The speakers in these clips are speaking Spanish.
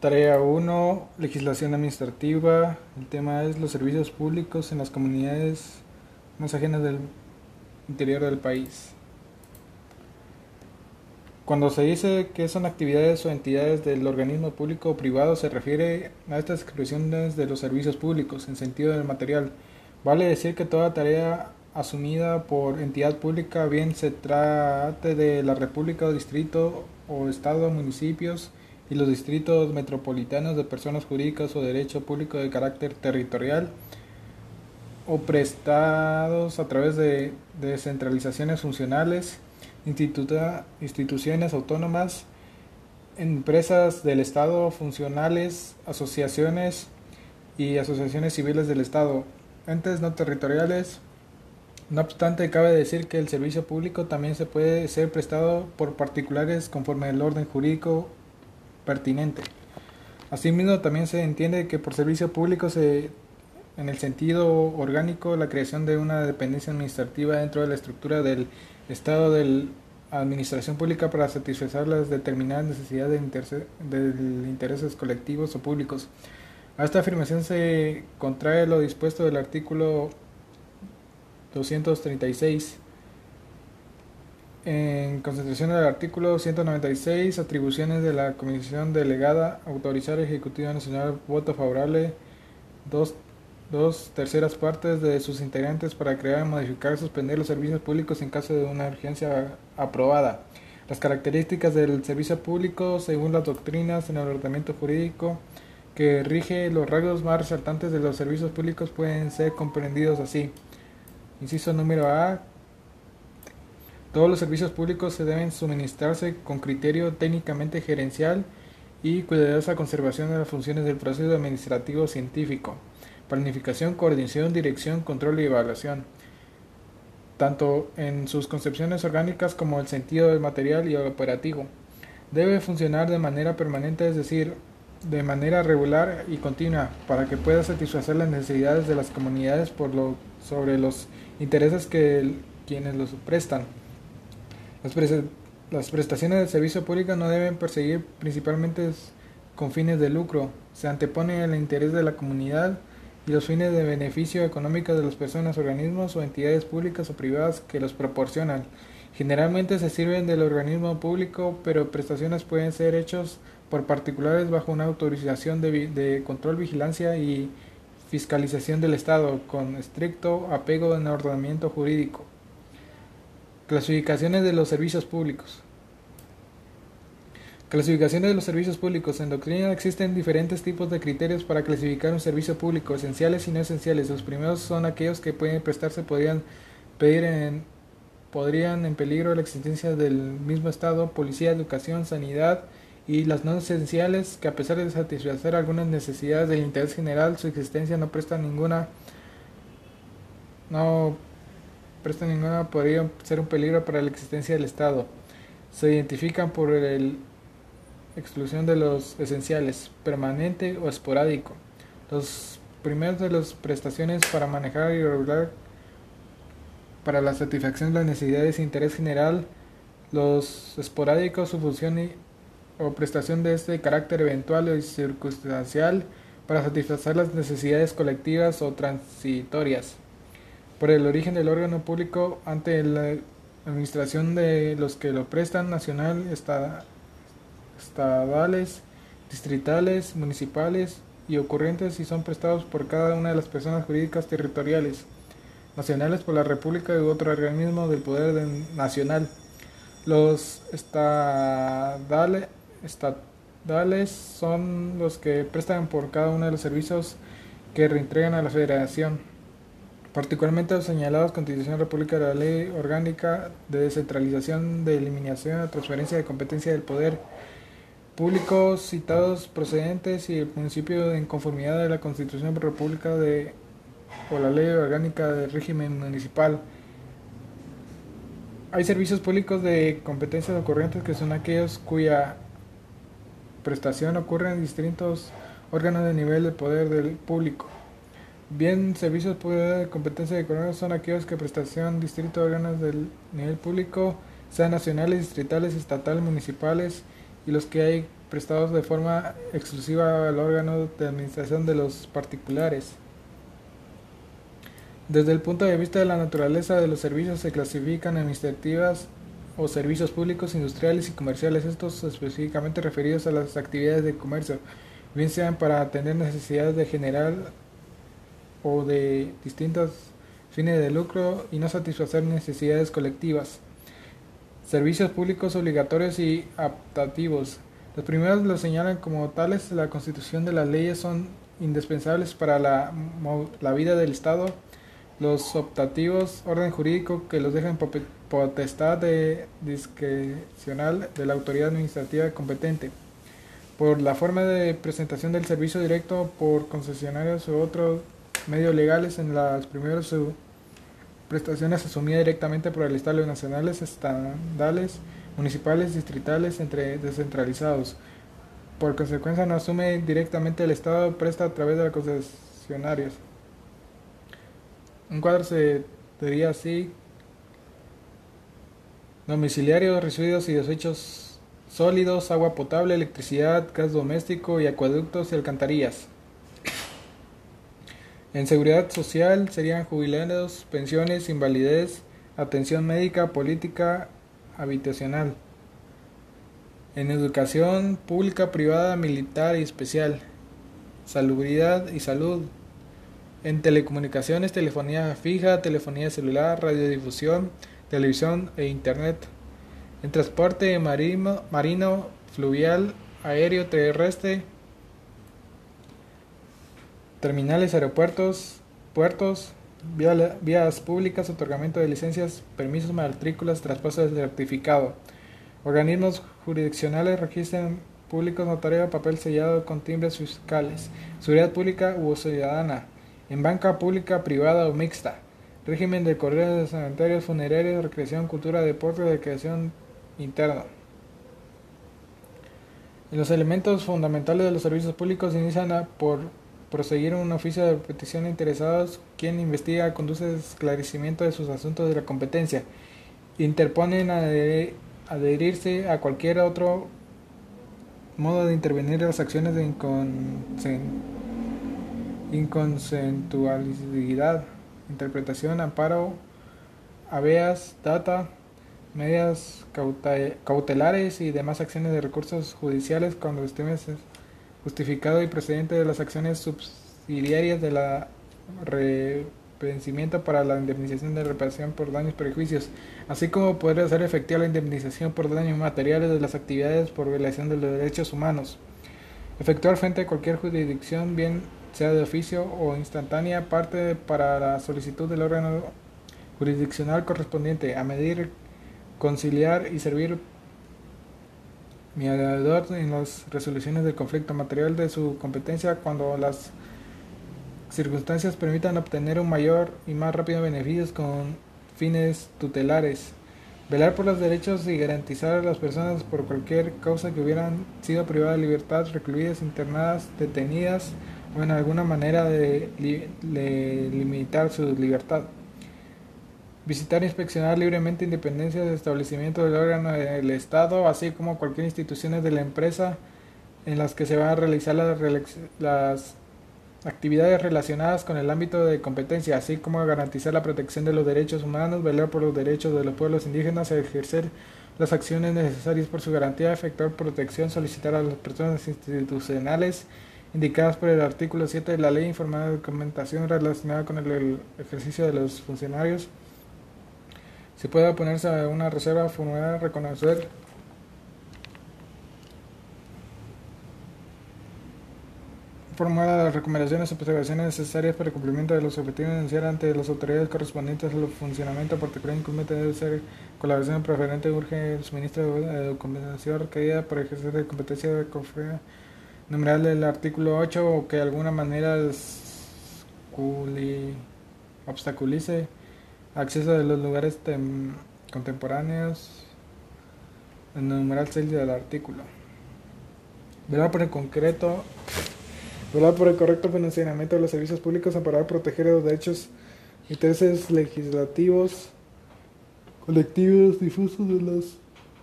Tarea 1, legislación administrativa. El tema es los servicios públicos en las comunidades más ajenas del interior del país. Cuando se dice que son actividades o entidades del organismo público o privado, se refiere a estas expresiones de los servicios públicos en sentido del material. Vale decir que toda tarea asumida por entidad pública, bien se trate de la república o distrito o estado o municipios, y los distritos metropolitanos de personas jurídicas o derecho público de carácter territorial o prestados a través de descentralizaciones funcionales, instituciones autónomas, empresas del Estado funcionales, asociaciones y asociaciones civiles del Estado, entes no territoriales. No obstante, cabe decir que el servicio público también se puede ser prestado por particulares conforme al orden jurídico pertinente. Asimismo, también se entiende que por servicio público se, en el sentido orgánico, la creación de una dependencia administrativa dentro de la estructura del Estado de Administración Pública para satisfacer las determinadas necesidades de, de intereses colectivos o públicos. A esta afirmación se contrae lo dispuesto del artículo 236 en concentración del artículo 196, atribuciones de la Comisión Delegada, autorizar al Ejecutivo Nacional voto favorable, dos, dos terceras partes de sus integrantes para crear, modificar, suspender los servicios públicos en caso de una urgencia aprobada. Las características del servicio público según las doctrinas en el ordenamiento jurídico que rige los rasgos más resaltantes de los servicios públicos pueden ser comprendidos así. Inciso número A, todos los servicios públicos se deben suministrarse con criterio técnicamente gerencial y cuidadosa conservación de las funciones del proceso administrativo científico, planificación, coordinación, dirección, control y evaluación, tanto en sus concepciones orgánicas como el sentido del material y operativo. Debe funcionar de manera permanente, es decir, de manera regular y continua, para que pueda satisfacer las necesidades de las comunidades por lo, sobre los intereses que quienes los prestan. Las, prestaciones de servicio público no deben perseguir principalmente con fines de lucro, se antepone el interés de la comunidad y los fines de beneficio económico de las personas, organismos o entidades públicas o privadas que los proporcionan. Generalmente se sirven del organismo público, pero prestaciones pueden ser hechas por particulares bajo una autorización de, de control, vigilancia y fiscalización del Estado, con estricto apego en ordenamiento jurídico. Clasificaciones de los servicios públicos. Clasificaciones de los servicios públicos. En doctrina existen diferentes tipos de criterios para clasificar un servicio público, esenciales y no esenciales. Los primeros son aquellos que pueden prestarse, podrían pedir en, podrían en peligro la existencia del mismo Estado, policía, educación, sanidad y las no esenciales que a pesar de satisfacer algunas necesidades del interés general, su existencia no presta ninguna no presta ninguna podría ser un peligro para la existencia del Estado. Se identifican por la exclusión de los esenciales, permanente o esporádico. Los primeros de las prestaciones para manejar y regular para la satisfacción de las necesidades de interés general, los esporádicos, su función o prestación de este carácter eventual y circunstancial para satisfacer las necesidades colectivas o transitorias por el origen del órgano público ante la administración de los que lo prestan, nacional, estadales, distritales, municipales y ocurrentes y son prestados por cada una de las personas jurídicas territoriales, nacionales por la República u otro organismo del poder nacional. Los estadales, estadales son los que prestan por cada uno de los servicios que reentregan a la Federación particularmente señalados Constitución República de la Ley Orgánica de Descentralización, de Eliminación, de Transferencia de Competencia del Poder Público citados procedentes y el municipio en conformidad de la Constitución República de o la Ley Orgánica del Régimen Municipal. Hay servicios públicos de competencias ocurrentes que son aquellos cuya prestación ocurre en distintos órganos de nivel de poder del público. Bien, servicios de competencia económica son aquellos que prestación distrito de órganos del nivel público, sean nacionales, distritales, estatales, municipales, y los que hay prestados de forma exclusiva al órgano de administración de los particulares. Desde el punto de vista de la naturaleza de los servicios se clasifican administrativas o servicios públicos, industriales y comerciales, estos específicamente referidos a las actividades de comercio, bien sean para atender necesidades de general o de distintos fines de lucro y no satisfacer necesidades colectivas. Servicios públicos obligatorios y adaptativos. Los primeros lo señalan como tales, la constitución de las leyes son indispensables para la, la vida del Estado los optativos, orden jurídico que los dejan potestad de discrecional de la autoridad administrativa competente. Por la forma de presentación del servicio directo por concesionarios u otros medios legales, en las primeras su prestaciones asumida directamente por el Estado nacionales, estandales, municipales, distritales, entre descentralizados. Por consecuencia, no asume directamente el Estado, presta a través de los concesionarios. Un cuadro se diría así. Domiciliarios, residuos y desechos sólidos, agua potable, electricidad, gas doméstico y acueductos y alcantarillas. En seguridad social serían jubilados, pensiones, invalidez, atención médica, política, habitacional. En educación pública, privada, militar y especial. Salubridad y salud. En telecomunicaciones, telefonía fija, telefonía celular, radiodifusión, televisión e internet. En transporte marino, fluvial, aéreo, terrestre, terminales, aeropuertos, puertos, vías públicas, otorgamiento de licencias, permisos, matrículas, traspaso de certificado. Organismos jurisdiccionales registran públicos, notario, papel sellado con timbres fiscales. Seguridad pública u ciudadana en banca pública, privada o mixta, régimen de correos de cementerios, funerarios, recreación, cultura, deporte, recreación interna. Los elementos fundamentales de los servicios públicos inician por proseguir un oficio de petición a interesados, quien investiga, conduce esclarecimiento de sus asuntos de la competencia, interponen adherirse a cualquier otro modo de intervenir en las acciones de inconsensualidad, interpretación, amparo, habeas, data, medidas cautelares y demás acciones de recursos judiciales cuando estime justificado y procedente de las acciones subsidiarias de la revencimiento para la indemnización de reparación por daños y prejuicios, así como poder hacer efectiva la indemnización por daños materiales de las actividades por violación de los derechos humanos. Efectuar frente a cualquier jurisdicción bien sea de oficio o instantánea, parte para la solicitud del órgano jurisdiccional correspondiente a medir, conciliar y servir mediador en las resoluciones del conflicto material de su competencia cuando las circunstancias permitan obtener un mayor y más rápido beneficios con fines tutelares. Velar por los derechos y garantizar a las personas por cualquier causa que hubieran sido privadas de libertad, recluidas, internadas, detenidas, o en alguna manera de, limitar su libertad. Visitar e inspeccionar libremente independencia de establecimiento del órgano del Estado, así como cualquier institución de la empresa en las que se van a realizar las, las actividades relacionadas con el ámbito de competencia, así como garantizar la protección de los derechos humanos, velar por los derechos de los pueblos indígenas, ejercer las acciones necesarias por su garantía, efectuar protección, solicitar a las personas institucionales indicadas por el artículo 7 de la ley informar de documentación relacionada con el, ejercicio de los funcionarios. Se puede oponerse a una reserva formulada reconocer formular las recomendaciones y observaciones necesarias para el cumplimiento de los objetivos iniciales ante las autoridades correspondientes al funcionamiento particular incumbe debe ser colaboración preferente urge el suministro de documentación requerida para ejercer de competencia de confianza numeral del artículo 8 o que de alguna manera obstaculice acceso de los lugares contemporáneos en el numeral 6 del artículo. Velar por el concreto, velar por el correcto financiamiento de los servicios públicos para proteger los derechos intereses legislativos, colectivos, difusos de los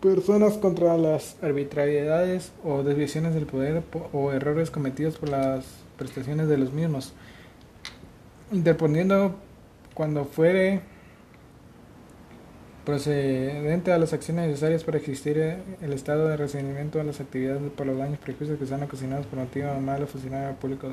personas contra las arbitrariedades o desviaciones del poder o errores cometidos por las prestaciones de los mismos, interponiendo cuando fuere procedente a las acciones necesarias para existir el estado de recibimiento de las actividades por los daños prejuicios que sean ocasionados por motivo de malo funcionamiento público